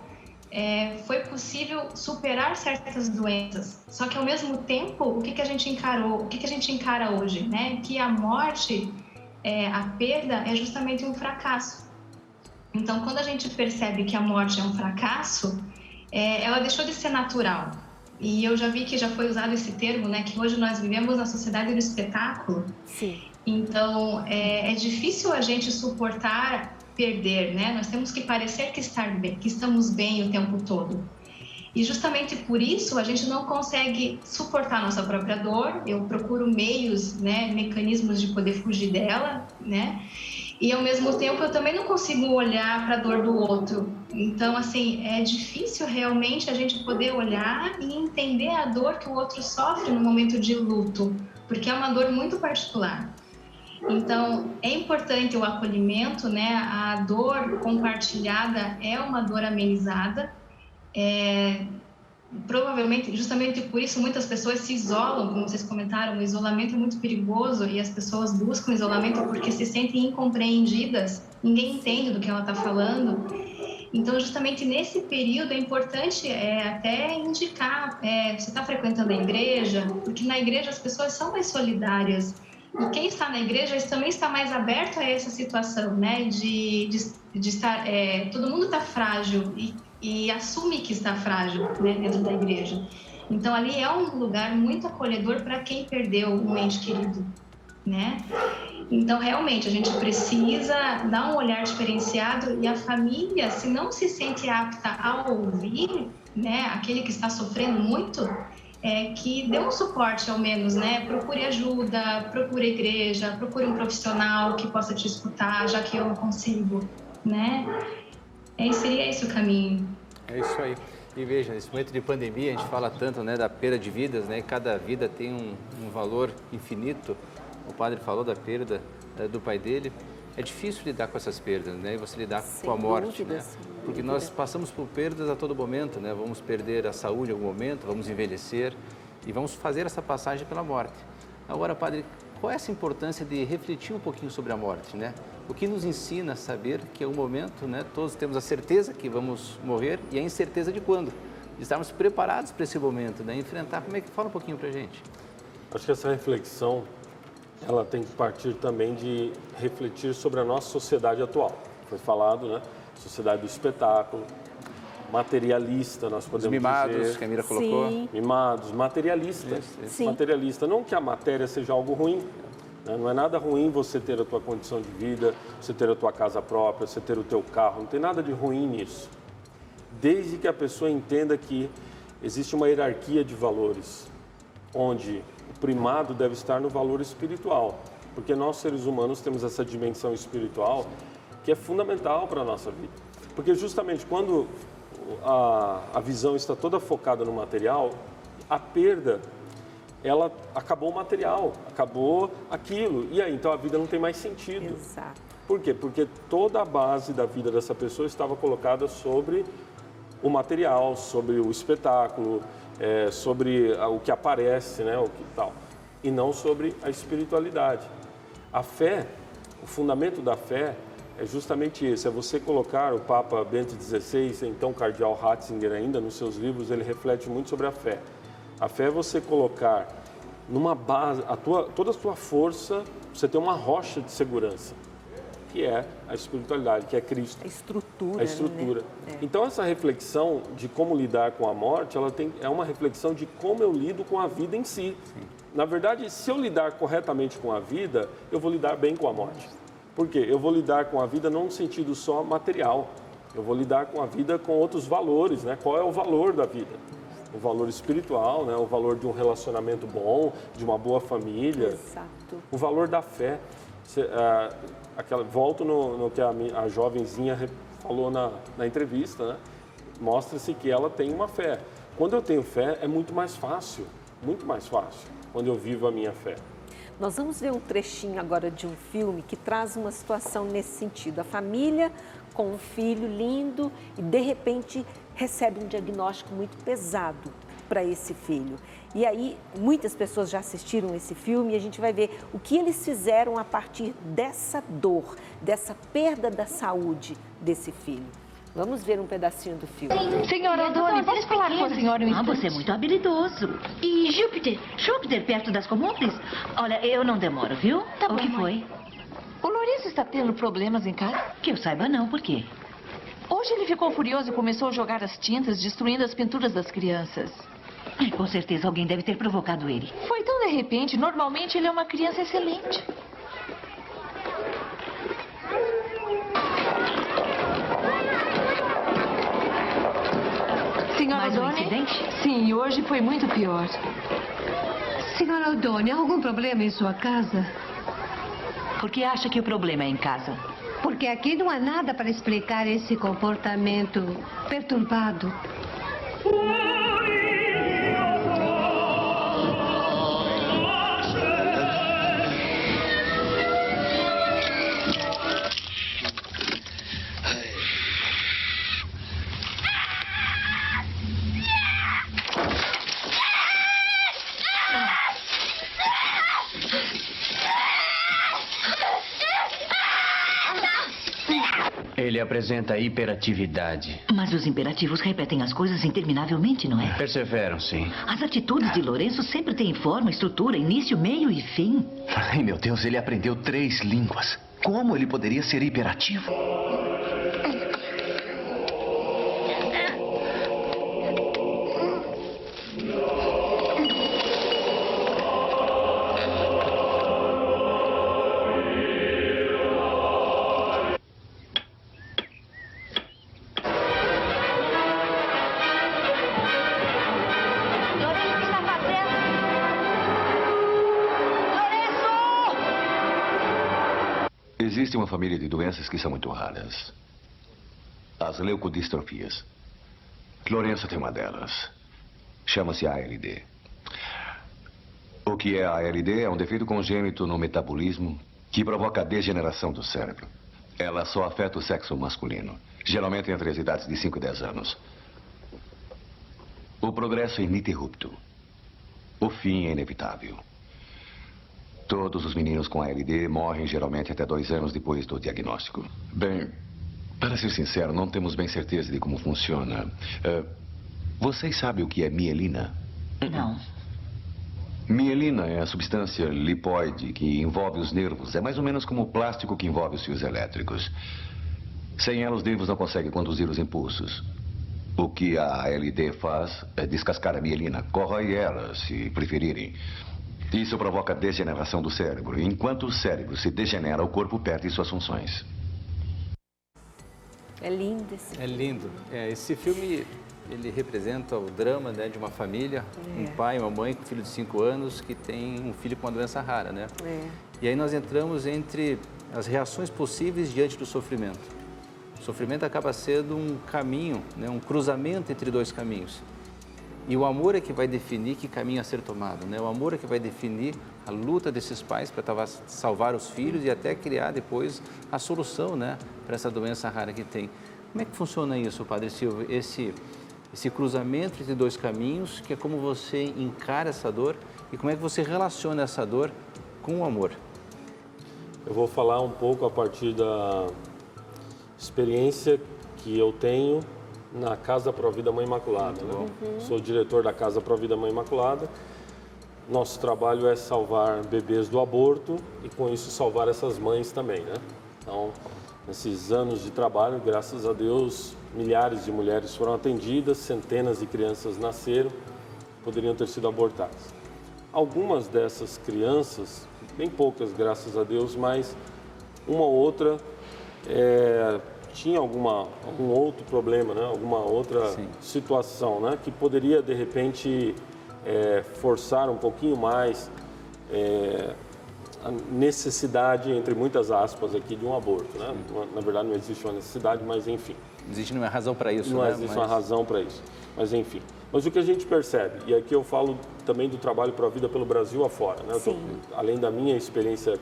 é, foi possível superar certas doenças. Só que ao mesmo tempo, o que, que a gente encarou, o que, que a gente encara hoje, né? Que a morte, é, a perda, é justamente um fracasso. Então, quando a gente percebe que a morte é um fracasso, é, ela deixou de ser natural. E eu já vi que já foi usado esse termo, né? Que hoje nós vivemos na sociedade do espetáculo.
Sim.
Então, é, é difícil a gente suportar perder, né? Nós temos que parecer que, estar bem, que estamos bem o tempo todo. E justamente por isso a gente não consegue suportar nossa própria dor. Eu procuro meios, né, mecanismos de poder fugir dela, né? E ao mesmo tempo eu também não consigo olhar para a dor do outro. Então, assim, é difícil realmente a gente poder olhar e entender a dor que o outro sofre no momento de luto, porque é uma dor muito particular. Então, é importante o acolhimento, né? A dor compartilhada é uma dor amenizada. É, provavelmente, justamente por isso, muitas pessoas se isolam, como vocês comentaram, o isolamento é muito perigoso e as pessoas buscam isolamento porque se sentem incompreendidas, ninguém entende do que ela está falando. Então, justamente nesse período é importante é, até indicar, é, você está frequentando a igreja, porque na igreja as pessoas são mais solidárias e quem está na igreja também está mais aberto a essa situação, né? De, de, de estar, é, todo mundo está frágil e, e, assume que está frágil, né? Dentro da igreja. Então ali é um lugar muito acolhedor para quem perdeu um ente querido, né? Então realmente a gente precisa dar um olhar diferenciado e a família, se não se sente apta a ouvir, né? Aquele que está sofrendo muito, é, que dê um suporte ao menos, né? Procure ajuda, procure igreja, procure um profissional que possa te escutar, já que eu não consigo, né? É, seria esse o caminho.
É isso aí. E veja, nesse momento de pandemia a gente fala tanto né, da perda de vidas, né? Cada vida tem um, um valor infinito. O padre falou da perda é, do pai dele. É difícil lidar com essas perdas, né? E você lidar Sem com a morte, dúvida, né? Porque dúvida. nós passamos por perdas a todo momento, né? Vamos perder a saúde em algum momento, vamos envelhecer e vamos fazer essa passagem pela morte. Agora, padre, qual é essa importância de refletir um pouquinho sobre a morte, né? O que nos ensina a saber que é um momento, né? Todos temos a certeza que vamos morrer e a incerteza de quando. De estarmos preparados para esse momento, né? Enfrentar. Como é que fala um pouquinho para gente?
Acho que essa reflexão ela tem que partir também de refletir sobre a nossa sociedade atual. Foi falado, né? Sociedade do espetáculo, materialista, nós podemos Os
mimados,
dizer.
que a Mira colocou.
Sim. Mimados, materialista. Isso, isso. Materialista. Não que a matéria seja algo ruim, né? não é nada ruim você ter a tua condição de vida, você ter a tua casa própria, você ter o teu carro, não tem nada de ruim nisso. Desde que a pessoa entenda que existe uma hierarquia de valores, onde primado deve estar no valor espiritual, porque nós seres humanos temos essa dimensão espiritual que é fundamental para a nossa vida. Porque justamente quando a, a visão está toda focada no material, a perda, ela acabou o material, acabou aquilo. E aí, então a vida não tem mais sentido.
Exato.
Por quê? Porque toda a base da vida dessa pessoa estava colocada sobre o material, sobre o espetáculo, é, sobre o que aparece, né, o que tal, e não sobre a espiritualidade. A fé, o fundamento da fé é justamente esse, é você colocar o Papa Bento XVI, então Cardeal Ratzinger ainda, nos seus livros, ele reflete muito sobre a fé. A fé é você colocar numa base, a tua, toda a sua força, você tem uma rocha de segurança que é a espiritualidade, que é Cristo.
A estrutura.
A estrutura.
Né?
É. Então essa reflexão de como lidar com a morte, ela tem, é uma reflexão de como eu lido com a vida em si. Sim. Na verdade, se eu lidar corretamente com a vida, eu vou lidar bem com a morte. Por quê? Eu vou lidar com a vida não no sentido só material. Eu vou lidar com a vida com outros valores, né? Qual é o valor da vida? O valor espiritual, né? O valor de um relacionamento bom, de uma boa família.
Exato.
O valor da fé. Uh, aquela, volto no, no que a, a jovenzinha falou na, na entrevista, né? Mostra-se que ela tem uma fé. Quando eu tenho fé, é muito mais fácil, muito mais fácil, quando eu vivo a minha fé.
Nós vamos ver um trechinho agora de um filme que traz uma situação nesse sentido. A família com um filho lindo e de repente recebe um diagnóstico muito pesado para esse filho. E aí, muitas pessoas já assistiram esse filme e a gente vai ver o que eles fizeram a partir dessa dor, dessa perda da saúde desse filho. Vamos ver um pedacinho do filme.
Senhora Odone, posso falar com a senhora um Ah, você é muito habilidoso. E Júpiter? Júpiter perto das comunes? Olha, eu não demoro, viu?
Tá
o
bom,
que
mãe. foi? O Lourenço está tendo problemas em casa?
Que eu saiba não, por quê?
Hoje ele ficou furioso e começou a jogar as tintas, destruindo as pinturas das crianças.
Ai, com certeza alguém deve ter provocado ele.
Foi tão de repente. Normalmente ele é uma criança excelente. Senhora
Mais um incidente?
Sim, hoje foi muito pior.
Senhora Odone, há algum problema em sua casa?
Por que acha que o problema é em casa?
Porque aqui não há nada para explicar esse comportamento perturbado.
Apresenta hiperatividade.
Mas os imperativos repetem as coisas interminavelmente, não é?
Perseveram, sim.
As atitudes de Lourenço sempre têm forma, estrutura, início, meio e fim.
Ai, meu Deus, ele aprendeu três línguas. Como ele poderia ser hiperativo?
Existe uma família de doenças que são muito raras. As leucodistrofias. Lourenço tem uma delas. Chama-se ALD. O que é a ALD é um defeito congênito no metabolismo que provoca a degeneração do cérebro. Ela só afeta o sexo masculino, geralmente entre as idades de 5 e 10 anos. O progresso é ininterrupto. O fim é inevitável. Todos os meninos com ALD morrem geralmente até dois anos depois do diagnóstico. Bem, para ser sincero, não temos bem certeza de como funciona. Eh, vocês sabem o que é mielina?
Não.
Mielina é a substância lipoide que envolve os nervos. É mais ou menos como o plástico que envolve os fios elétricos. Sem ela, os nervos não conseguem conduzir os impulsos. O que a ALD faz é descascar a mielina, corrói ela, se preferirem. Isso provoca degeneração do cérebro. Enquanto o cérebro se degenera, o corpo perde suas funções.
É lindo esse
É lindo. É, esse filme ele representa o drama né, de uma família,
É.
um pai e uma mãe com um filho de 5 anos que tem um filho com uma doença rara, né?
É.
E aí nós entramos entre as reações possíveis diante do sofrimento. O sofrimento acaba sendo um caminho, né, um cruzamento entre dois caminhos. E o amor é que vai definir que caminho a ser tomado, né? O amor é que vai definir a luta desses pais para salvar os filhos e até criar depois a solução, né, para essa doença rara que tem. Como é que funciona isso, Padre Silvio? Esse esse cruzamento entre dois caminhos, que é como você encara essa dor e como é que você relaciona essa dor com o amor.
Eu vou falar um pouco a partir da experiência que eu tenho na Casa Pro Vida Mãe Imaculada. Né?
Uhum.
Sou diretor da Casa Pro Vida Mãe Imaculada. Nosso trabalho é salvar bebês do aborto e com isso salvar essas mães também, né? Então, nesses anos de trabalho, graças a Deus, milhares de mulheres foram atendidas, centenas de crianças nasceram, poderiam ter sido abortadas. Algumas dessas crianças, bem poucas, graças a Deus, mas uma ou outra é, tinha alguma, algum outro problema, né? alguma outra situação né? que poderia, de repente, é, forçar um pouquinho mais é, a necessidade, entre muitas aspas aqui, de um aborto. Né? Na verdade, não existe uma necessidade, mas enfim.
Não existe nenhuma razão para isso,
Não
né?
existe
Mas-
uma razão para isso. Mas enfim. Mas o que a gente percebe, e aqui eu falo também do trabalho para a vida pelo Brasil afora, né? Tô- além da minha experiência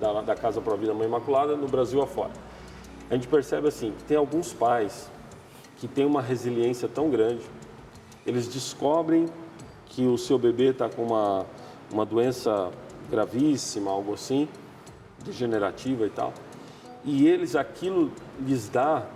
da, da Casa Pro Vida Mãe Imaculada, no Brasil afora. A gente percebe assim, que tem alguns pais que têm uma resiliência tão grande, eles descobrem que o seu bebê está com uma, uma doença gravíssima, algo assim, degenerativa e tal, e eles, aquilo lhes dá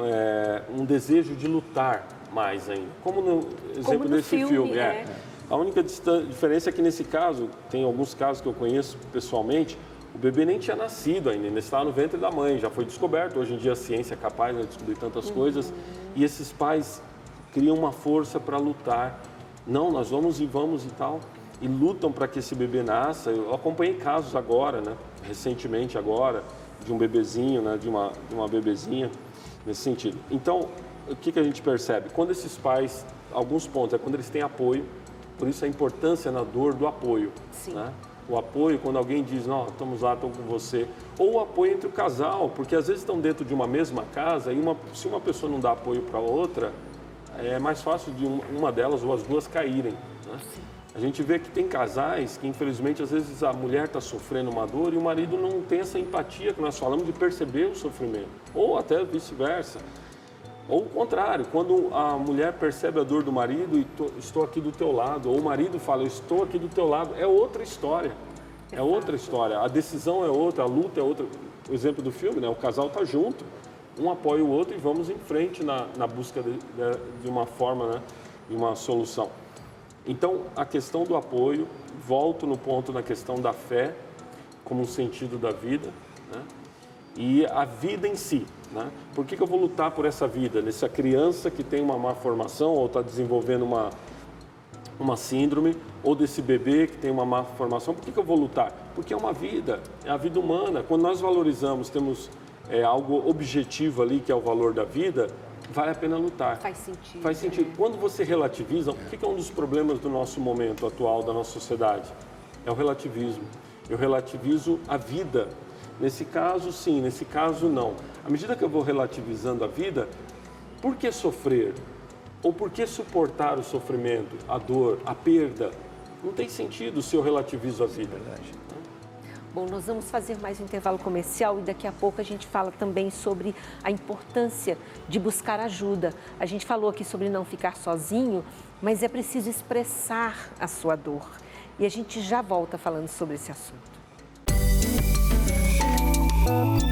é, um desejo de lutar mais ainda. Como no exemplo
no
desse
filme,
filme.
é.
A única diferença é que nesse caso, tem alguns casos que eu conheço pessoalmente, o bebê nem tinha nascido ainda, ainda estava no ventre da mãe, já foi descoberto. Hoje em dia a ciência é capaz né, de descobrir tantas coisas. E esses pais criam uma força para lutar. Não, nós vamos e vamos e tal. E lutam para que esse bebê nasça. Eu acompanhei casos agora, né, recentemente agora, de um bebezinho, né, de, uma, de uma bebezinha, nesse sentido. Então, o que, que a gente percebe? Quando esses pais, alguns pontos, é quando eles têm apoio, por isso a importância na dor do apoio.
Sim.
Né? O apoio, quando alguém diz, não, estamos lá, estou com você. Ou o apoio entre o casal, porque às vezes estão dentro de uma mesma casa e uma, se uma pessoa não dá apoio para a outra, é mais fácil de uma delas ou as duas caírem. Né? A gente vê que tem casais que, infelizmente, às vezes a mulher está sofrendo uma dor e o marido não tem essa empatia que nós falamos de perceber o sofrimento. Ou até vice-versa. Ou o contrário, quando a mulher percebe a dor do marido e tô, estou aqui do teu lado, ou o marido fala, eu estou aqui do teu lado, é outra história. É outra história. A decisão é outra, a luta é outra. O exemplo do filme, né? O casal está junto, um apoia o outro e vamos em frente na, na busca de, de, de uma forma, né? de uma solução. Então, a questão do apoio, volto no ponto na questão da fé como um sentido da vida, né? E a vida em si. Né? Por que, que eu vou lutar por essa vida? Nessa criança que tem uma má formação ou está desenvolvendo uma, uma síndrome, ou desse bebê que tem uma má formação, por que, que eu vou lutar? Porque é uma vida, é a vida humana. Quando nós valorizamos, temos é, algo objetivo ali, que é o valor da vida, vale a pena lutar.
Faz sentido.
Faz sentido. Quando você relativiza, o que é um dos problemas do nosso momento atual, da nossa sociedade? É o relativismo. Eu relativizo a vida. Nesse caso, sim, nesse caso, não. À medida que eu vou relativizando a vida, por que sofrer? Ou por que suportar o sofrimento, a dor, a perda? Não tem sentido se eu relativizo a vida.
Bom, nós vamos fazer mais um intervalo comercial e daqui a pouco a gente fala também sobre a importância de buscar ajuda. A gente falou aqui sobre não ficar sozinho, mas é preciso expressar a sua dor. E a gente já volta falando sobre esse assunto. Bye.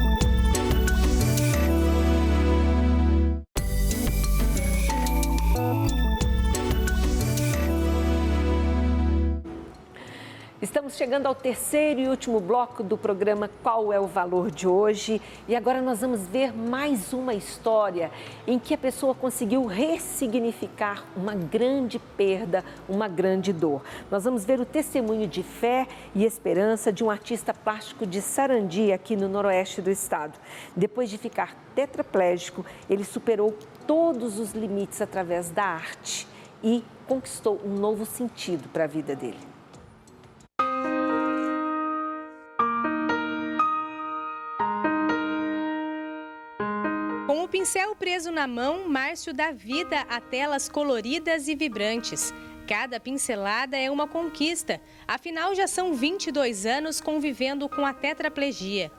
Estamos chegando ao terceiro e último bloco do programa Qual é o Valor de hoje? E agora nós vamos ver mais uma história em que a pessoa conseguiu ressignificar uma grande perda, uma grande dor. Nós vamos ver o testemunho de fé e esperança de um artista plástico de Sarandi, aqui no noroeste do estado. Depois de ficar tetraplégico, ele superou todos os limites através da arte e conquistou um novo sentido para a vida dele.
Pincel preso na mão, Márcio dá vida a telas coloridas e vibrantes. Cada pincelada é uma conquista, afinal já são 22 anos convivendo com a tetraplegia.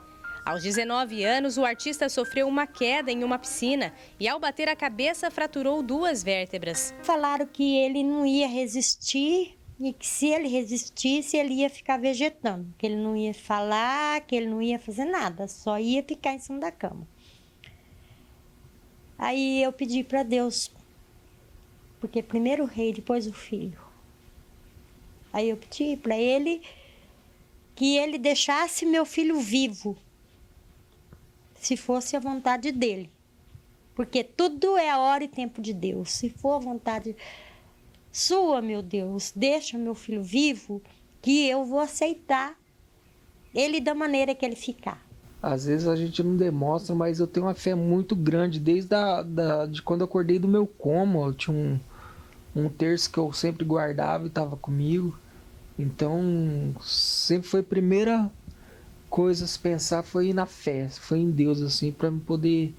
Aos 19 anos, o artista sofreu uma queda em uma piscina e, ao bater a cabeça, fraturou duas vértebras.
Falaram que ele não ia resistir e que se ele resistisse, ele ia ficar vegetando, que ele não ia falar, que ele não ia fazer nada, só ia ficar em cima da cama. Aí eu pedi para Deus, porque primeiro o rei, depois o filho. Aí eu pedi para ele que ele deixasse meu filho vivo, se fosse a vontade dele. Porque tudo é a hora e tempo de Deus. Se for a vontade sua, meu Deus, deixa meu filho vivo, que eu vou aceitar ele da maneira que ele ficar.
Às vezes a gente não demonstra, mas eu tenho uma fé muito grande desde a, da, de quando eu acordei do meu coma. Eu tinha um, um terço que eu sempre guardava e estava comigo. Então, sempre foi a primeira coisa a se pensar foi na fé, foi em Deus, assim, para me poder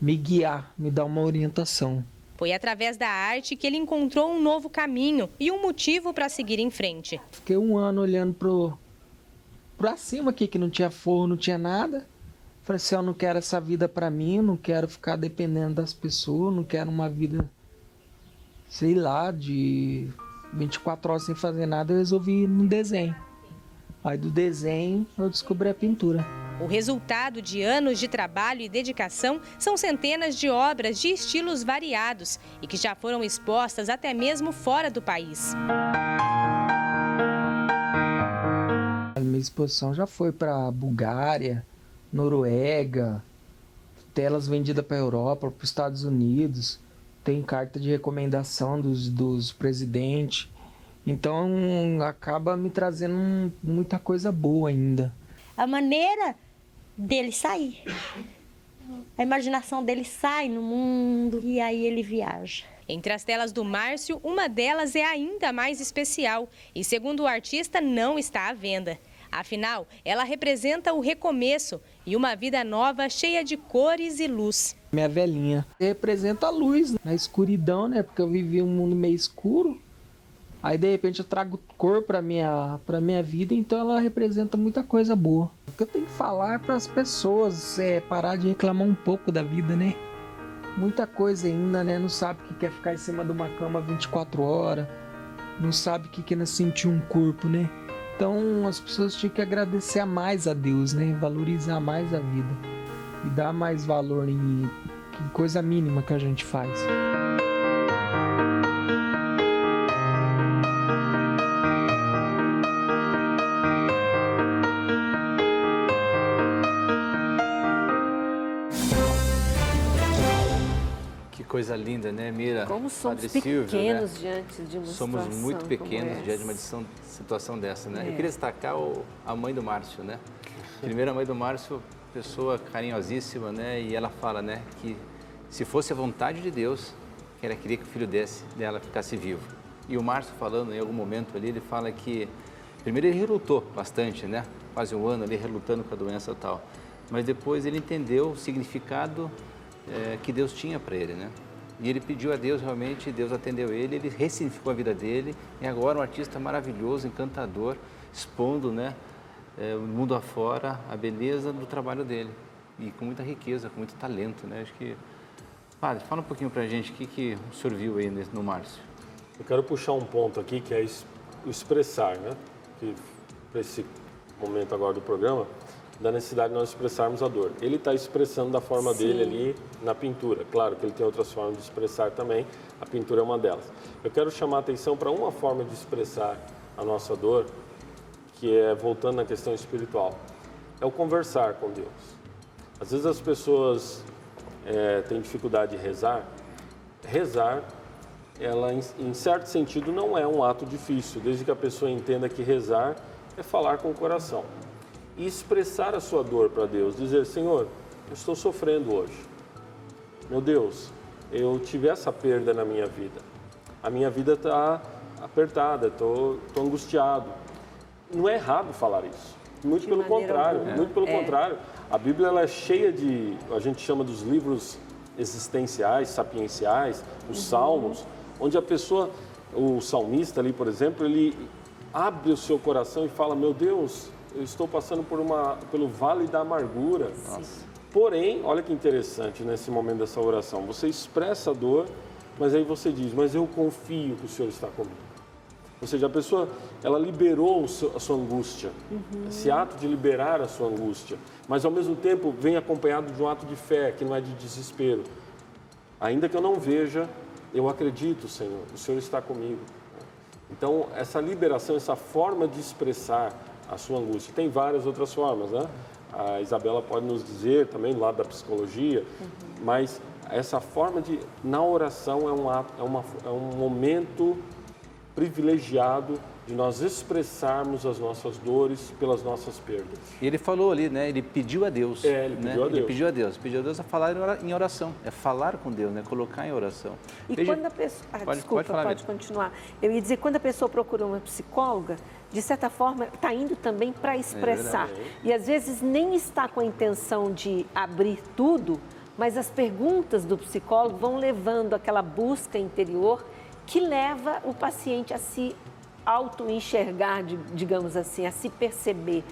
me guiar, me dar uma orientação.
Foi através da arte que ele encontrou um novo caminho e um motivo para seguir em frente.
Fiquei um ano olhando pro, pra cima aqui, que não tinha forro, não tinha nada. Falei assim, eu não quero essa vida para mim, não quero ficar dependendo das pessoas, não quero uma vida, sei lá, de 24 horas sem fazer nada. Eu resolvi ir no desenho. Aí do desenho eu descobri a pintura.
O resultado de anos de trabalho e dedicação são centenas de obras de estilos variados e que já foram expostas até mesmo fora do país.
Exposição já foi para Bulgária, Noruega, telas vendidas para a Europa, para os Estados Unidos, tem carta de recomendação dos, dos presidentes. Então acaba me trazendo muita coisa boa ainda.
A maneira dele sair. a imaginação dele sai no mundo e aí ele viaja.
Entre as telas do Márcio, uma delas é ainda mais especial e, segundo o artista, não está à venda. Afinal, ela representa o recomeço e uma vida nova cheia de cores e luz.
Minha velhinha representa a luz na escuridão, né? Porque eu vivi um mundo meio escuro. Aí de repente eu trago cor para minha para minha vida, então ela representa muita coisa boa. O que eu tenho que falar para as pessoas é parar de reclamar um pouco da vida, né? Muita coisa ainda, né? Não sabe o que quer ficar em cima de uma cama 24 horas, não sabe o que quer sentir um corpo, né? Então as pessoas tinham que agradecer mais a Deus, né? Valorizar mais a vida e dar mais valor em, em coisa mínima que a gente faz.
Coisa linda, né, Mira?
Como somos
Padre Silvio,
pequenos
né?
diante de uma
Somos muito pequenos diante de uma situação, situação dessa, né?
É.
Eu queria destacar o- a mãe do Márcio, né? Primeiro, a mãe do Márcio, pessoa carinhosíssima, né? E ela fala, né, que se fosse a vontade de Deus, ela queria que o filho desse, dela ficasse vivo. E o Márcio falando em algum momento ali, ele fala que primeiro ele relutou bastante, né? Quase um ano ali relutando com a doença e tal. Mas depois ele entendeu o significado eh, que Deus tinha para ele, né? E ele pediu a Deus realmente, Deus atendeu ele, ele ressignificou a vida dele e agora um artista maravilhoso, encantador, expondo, né, eh, o mundo afora a beleza do trabalho dele e com muita riqueza, com muito talento, né? Acho que Padre, fala um pouquinho pra gente o que, que o senhor viu aí no Márcio.
Eu quero puxar um ponto aqui que é o expressar, né? Que para esse momento agora do programa, da necessidade de nós expressarmos a dor. Ele está expressando da forma
Sim.
dele ali na pintura. Claro que ele tem outras formas de expressar também, a pintura é uma delas. Eu quero chamar a atenção para uma forma de expressar a nossa dor, que é voltando na questão espiritual, é o conversar com Deus. Às vezes as pessoas eh, têm dificuldade de rezar. Rezar ela, em, em certo sentido, não é um ato difícil, desde que a pessoa entenda que rezar é falar com o coração. E expressar a sua dor para Deus, dizer: Senhor, eu estou sofrendo hoje. Meu Deus, eu tive essa perda na minha vida. A minha vida está apertada, estou angustiado. Não é errado falar isso. Muito pelo
maneira
contrário,
alguma.
muito pelo
É.
contrário. A Bíblia ela é cheia de, a gente chama dos livros existenciais, sapienciais, os
Uhum.
salmos, onde a pessoa, o salmista ali, por exemplo, ele abre o seu coração e fala: Meu Deus, eu estou passando por uma, pelo vale da amargura. Porém, olha que interessante nesse momento dessa oração, você expressa a dor, mas aí você diz: Mas eu confio que o Senhor está comigo. Ou seja, a pessoa ela liberou seu- a sua angústia, esse ato de liberar a sua angústia, mas ao mesmo tempo vem acompanhado de um ato de fé, que não é de desespero. Ainda que eu não veja, eu acredito, Senhor, o Senhor está comigo. Então, essa liberação, essa forma de expressar a sua angústia, tem várias outras formas, né? A Isabela pode nos dizer também do lado da psicologia, mas essa forma de, na oração, é um, ato, é uma, é um momento privilegiado de nós expressarmos as nossas dores pelas nossas perdas.
E ele falou ali, né? Ele pediu a Deus.
É, ele
né?
pediu a
Ele
Deus.
pediu a Deus. Pediu a Deus a falar em ora- em oração. É falar com Deus, né? Colocar em oração.
E
Veja-
quando a pessoa. Ah,
Pode-
desculpa,
pode falar,
pode continuar. Eu ia dizer, quando a pessoa procura uma psicóloga, de certa forma, está indo também para expressar.
verdade.
e às vezes nem está com a intenção de abrir tudo, mas as perguntas do psicólogo vão levando aquela busca interior que leva o paciente a se auto-enxergar, di- digamos assim, a se perceber.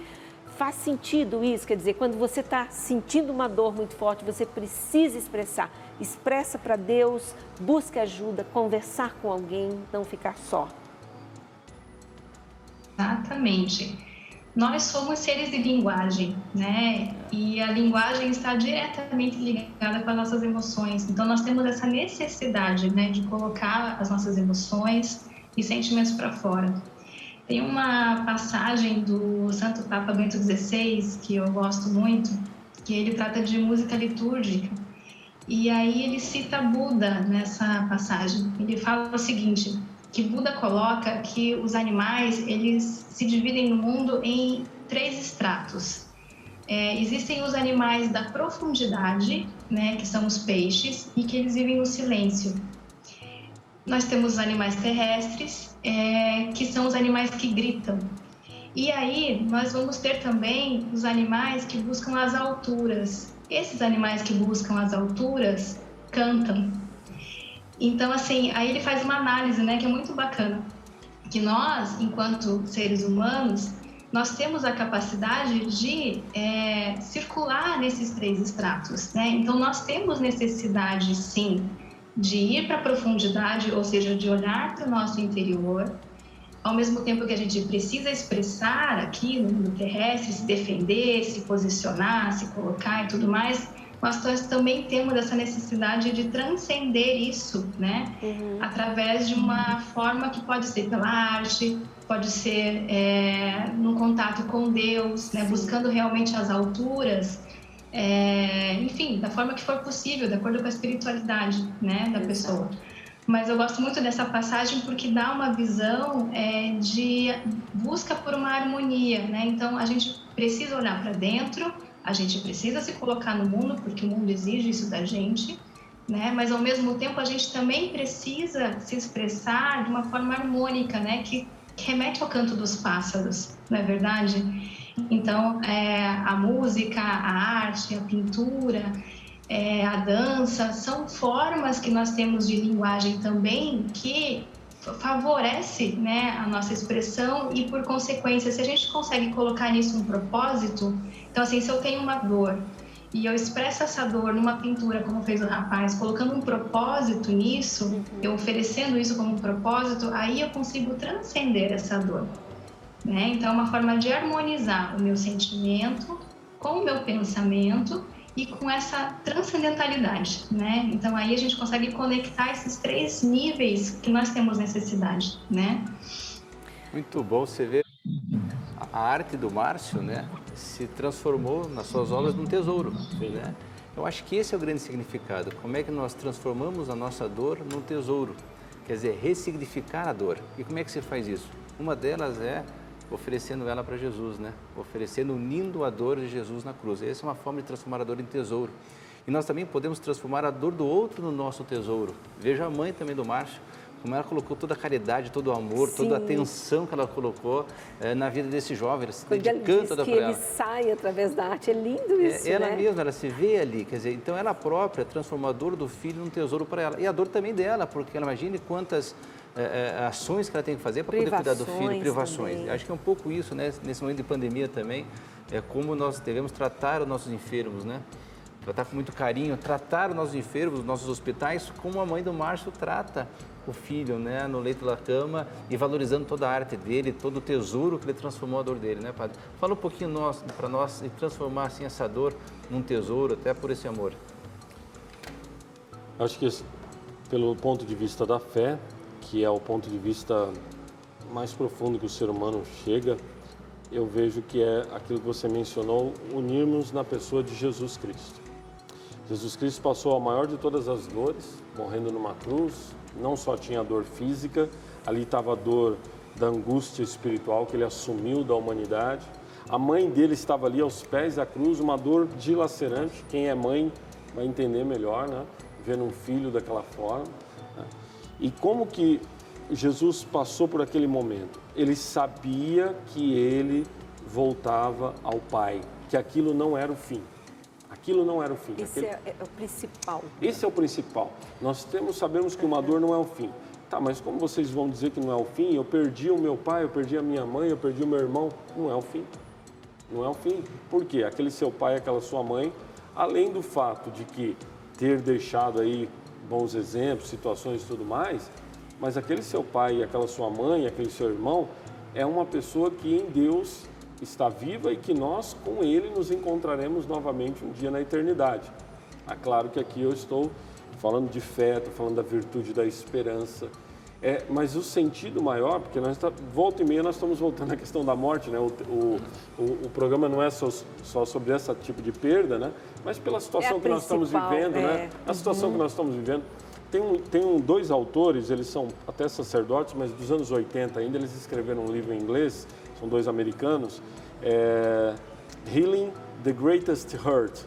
Faz sentido isso? Quer dizer, quando você está sentindo uma dor muito forte, você precisa expressar. Expressa para Deus, busca ajuda, conversar com alguém, não ficar só.
Exatamente. Nós somos seres de linguagem, né? E a linguagem está diretamente ligada com as nossas emoções. Então, nós temos essa necessidade, né, de colocar as nossas emoções e sentimentos para fora. Tem uma passagem do Santo Papa Bento XVI que eu gosto muito, que ele trata de música litúrgica. E aí ele cita Buda nessa passagem. Ele fala o seguinte, que Buda coloca que os animais, eles se dividem no mundo em três estratos. é, existem os animais da profundidade, né, que são os peixes, e que eles vivem no silêncio. Nós temos os animais terrestres, é, que são os animais que gritam. E aí nós vamos ter também os animais que buscam as alturas. Esses animais que buscam as alturas cantam. Então, assim, aí ele faz uma análise, né, que é muito bacana. Que nós, enquanto seres humanos, nós temos a capacidade de é, circular nesses três estratos, né? Então, nós temos necessidade, sim, de ir para a profundidade, ou seja, de olhar para o nosso interior, ao mesmo tempo que a gente precisa expressar aqui no mundo terrestre, se defender, se posicionar, se colocar e tudo mais, nós também temos essa necessidade de transcender isso, né? Uhum. Através de uma forma que pode ser pela arte, pode ser é, no contato com Deus, né? Buscando realmente as alturas, é, enfim, da forma que for possível, de acordo com a espiritualidade, né, da pessoa. Mas eu gosto muito dessa passagem porque dá uma visão é, de busca por uma harmonia, né? Então a gente precisa olhar para dentro a gente precisa se colocar no mundo, porque o mundo exige isso da gente, né? Mas ao mesmo tempo a gente também precisa se expressar de uma forma harmônica, né? Que, que remete ao canto dos pássaros, não é verdade? Então, é, a música, a arte, a pintura, é, a dança são formas que nós temos de linguagem também que favorece né, a nossa expressão e, por consequência, se a gente consegue colocar nisso um propósito, então, assim, se eu tenho uma dor e eu expresso essa dor numa pintura, como fez o rapaz, colocando um propósito nisso, eu oferecendo isso como um propósito, aí eu consigo transcender essa dor. Né? Então, é uma forma de harmonizar o meu sentimento com o meu pensamento e com essa transcendentalidade, né? Então aí a gente consegue conectar esses três níveis que nós temos necessidade, né?
Muito bom você ver a arte do Márcio, né, se transformou nas suas obras num tesouro, né? Eu acho que esse é o grande significado. Como é que nós transformamos a nossa dor num tesouro? Quer dizer, ressignificar a dor. E como é que se faz isso? Uma delas é oferecendo ela para Jesus, né? Oferecendo, unindo a dor de Jesus na cruz. Essa é uma forma de transformar a dor em tesouro. E nós também podemos transformar a dor do outro no nosso tesouro. Veja a mãe também do Márcio, como ela colocou toda a caridade, todo o amor, Sim. toda a atenção que ela colocou é, na vida desse jovem, ela se Quando dedicando toda
que ele sai através da arte, é lindo isso,
é, Ela
né?
mesma, ela se vê ali, quer dizer, então ela própria transformou a dor do filho num tesouro para ela. E a dor também dela, porque ela imagine quantas é, é, ações que ela tem que fazer para poder cuidar do filho, privações. Também. Acho que é um pouco isso, né? Nesse momento de pandemia também, é como nós devemos tratar os nossos enfermos, né? Tratar com muito carinho, tratar os nossos enfermos, os nossos hospitais, como a mãe do Márcio trata o filho, né, no leito da cama e valorizando toda a arte dele, todo o tesouro que ele transformou a dor dele, né, padre? Fala um pouquinho para nós e transformar assim essa dor num tesouro, até por esse amor.
Acho que pelo ponto de vista da fé, que é o ponto de vista mais profundo que o ser humano chega, eu vejo que é aquilo que você mencionou, unirmos na pessoa de Jesus Cristo. Jesus Cristo passou a maior de todas as dores, morrendo numa cruz, não só tinha dor física, ali estava a dor da angústia espiritual que ele assumiu da humanidade. A mãe dele estava ali aos pés da cruz, uma dor dilacerante. Quem é mãe vai entender melhor, né? Vendo um filho daquela forma. E como que Jesus passou por aquele momento? Ele sabia que ele voltava ao Pai, que aquilo não era o fim. Aquilo não era o fim.
Esse
aquele...
é, é, o principal.
Esse é o principal. Nós temos, sabemos que uma dor não é o fim. Tá, mas como vocês vão dizer que não é o fim? Eu perdi o meu pai, eu perdi a minha mãe, eu perdi o meu irmão. Não é o fim. Não é o fim. Por quê? Aquele seu pai, aquela sua mãe, além do fato de que ter deixado aí bons exemplos, situações e tudo mais, mas aquele seu pai, aquela sua mãe, aquele seu irmão, é uma pessoa que em Deus está viva e que nós com ele nos encontraremos novamente um dia na eternidade. É claro que aqui eu estou falando de fé, estou falando da virtude da esperança, é, mas o sentido maior, porque nós tá, volta e meia nós estamos voltando à questão da morte, né? O, o, o, o programa não é só, só, sobre esse tipo de perda, né? Mas pela situação é que nós estamos vivendo, né? é. né? A situação uhum. que nós estamos vivendo. Tem, um, tem um, dois autores, eles são até sacerdotes, mas dos anos 80 ainda, eles escreveram um livro em inglês, são dois americanos, é, Healing The Greatest Hurt.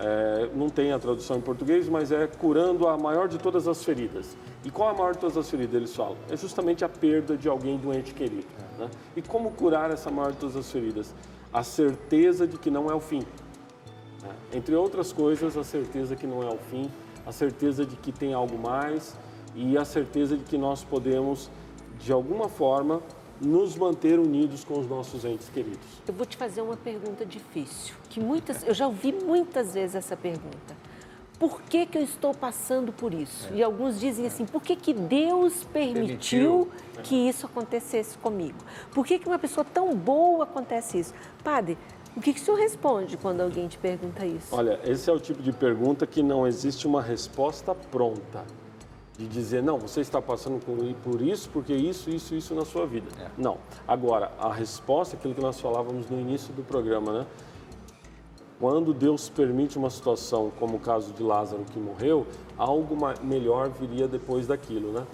É, não tem a tradução em português, mas é curando a maior de todas as feridas. E qual a maior de todas as feridas? Eles falam. É justamente a perda de alguém doente querido. Né? E como curar essa maior de todas as feridas? A certeza de que não é o fim. Né? Entre outras coisas, a certeza que não é o fim, a certeza de que tem algo mais e a certeza de que nós podemos, de alguma forma, nos manter unidos com os nossos entes queridos.
Eu vou te fazer uma pergunta difícil, que muitas, eu já ouvi muitas vezes essa pergunta. Por que, que eu estou passando por isso? É. E alguns dizem assim, por que, que Deus permitiu, permitiu. que isso acontecesse comigo? Por que, que uma pessoa tão boa acontece isso? Padre, o que, que o senhor responde quando alguém te pergunta isso?
Olha, esse é o tipo de pergunta que não existe uma resposta pronta de dizer, não, você está passando por isso, porque isso, isso, isso na sua vida. É. Não. Agora, a resposta é aquilo que nós falávamos no início do programa, né? Quando Deus permite uma situação como o caso de Lázaro que morreu, algo melhor viria depois daquilo, né?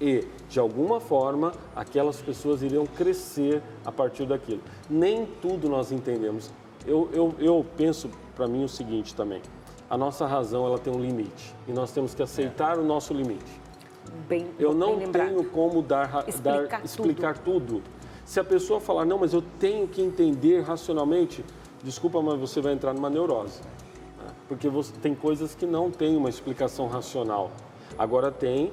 E, de alguma forma, aquelas pessoas iriam crescer a partir daquilo. Nem tudo nós entendemos. Eu, eu, eu penso para mim o seguinte também a nossa razão ela tem um limite e nós temos que aceitar é. o nosso limite.
Bem,
eu não
bem
tenho como dar, explicar, dar, explicar tudo. tudo. Se a pessoa falar, não, mas eu tenho que entender racionalmente, desculpa, mas você vai entrar numa neurose. Né? Porque você, tem coisas que não têm uma explicação racional. Agora tem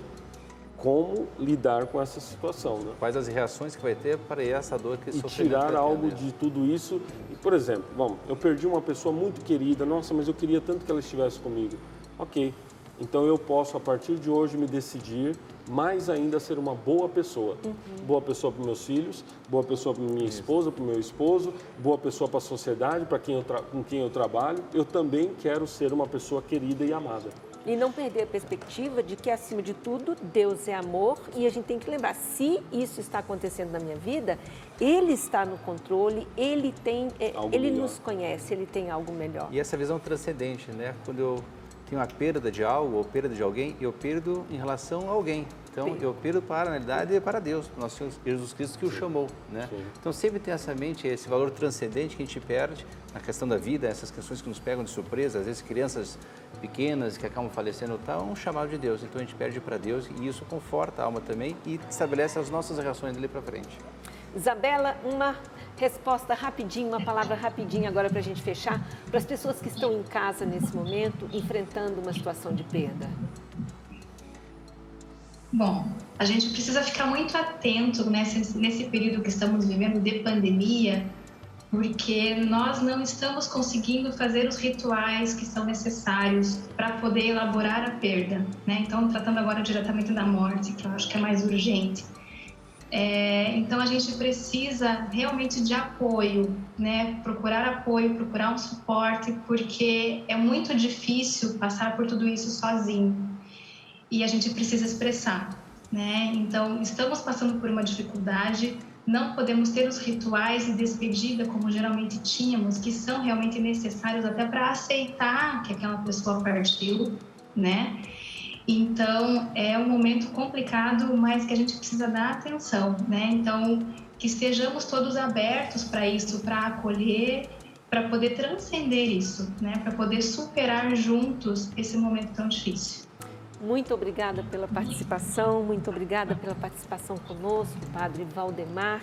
como lidar com essa situação. Né?
Quais as reações que vai ter para essa dor que
E tirar algo de tudo isso. E, por exemplo, vamos, eu perdi uma pessoa muito querida, nossa, mas eu queria tanto que ela estivesse comigo. Ok, então eu posso, a partir de hoje, me decidir mais ainda ser uma boa pessoa. Uhum. Boa pessoa para meus filhos, boa pessoa para minha esposa, para o meu esposo, boa pessoa para a sociedade, para quem eu com quem eu trabalho. Eu também quero ser uma pessoa querida e amada.
E não perder a perspectiva de que, acima de tudo, Deus é amor e a gente tem que lembrar: se isso está acontecendo na minha vida, Ele está no controle, Ele tem, é, Ele melhor. nos conhece, Ele tem algo melhor.
E essa visão transcendente, né? Quando eu tenho a perda de algo ou perda de alguém, eu perdo em relação a alguém. Então, Sim. eu perdo para, na realidade, para Deus, para nosso Senhor Jesus Cristo que o chamou, né? Sim. Então, sempre tem essa mente, esse valor transcendente que a gente perde na questão da vida, essas questões que nos pegam de surpresa, às vezes crianças pequenas que acabam falecendo, tá um chamado de Deus. Então, a gente perde para Deus e isso conforta a alma também e estabelece as nossas reações dali para frente.
Isabela, uma resposta rapidinho, uma palavra rapidinho agora para a gente fechar, para as pessoas que estão em casa nesse momento, enfrentando uma situação de perda.
Bom, a gente precisa ficar muito atento nesse, nesse período que estamos vivendo de pandemia, porque nós não estamos conseguindo fazer os rituais que são necessários para poder elaborar a perda. Né? Então, tratando agora diretamente da morte, que eu acho que é mais urgente. É, então, a gente precisa realmente de apoio, né? procurar apoio, procurar um suporte, porque é muito difícil passar por tudo isso sozinho e a gente precisa expressar. Né? Então, estamos passando por uma dificuldade, não podemos ter os rituais de despedida como geralmente tínhamos, que são realmente necessários até para aceitar que aquela pessoa partiu, né? Então, é um momento complicado, mas que a gente precisa dar atenção, né? Então, que estejamos todos abertos para isso, para acolher, para poder transcender isso, né? Para poder superar juntos esse momento tão difícil.
Muito obrigada pela participação, muito obrigada pela participação conosco, Padre Valdemar.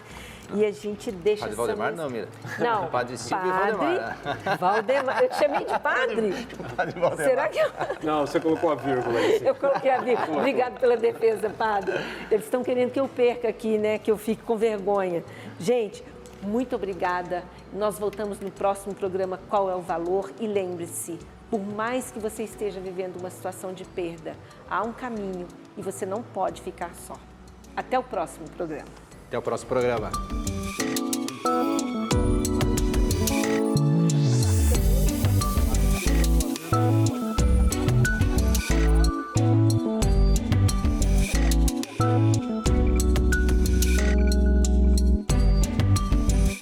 E a gente deixa
Padre Valdemar mesa... não, Mira.
Não,
Padre
Silvio padre Valdemar. Valdemar. Eu te chamei de padre?
Padre Valdemar.
Será que eu...
Não, você colocou a vírgula aí.
Eu coloquei a vírgula. Obrigado pela defesa, padre. Eles estão querendo que eu perca aqui, né? Que eu fique com vergonha. Gente, muito obrigada. Nós voltamos no próximo programa Qual é o Valor? E lembre-se, por mais que você esteja vivendo uma situação de perda, há um caminho e você não pode ficar só. Até o próximo programa.
Até o próximo programa.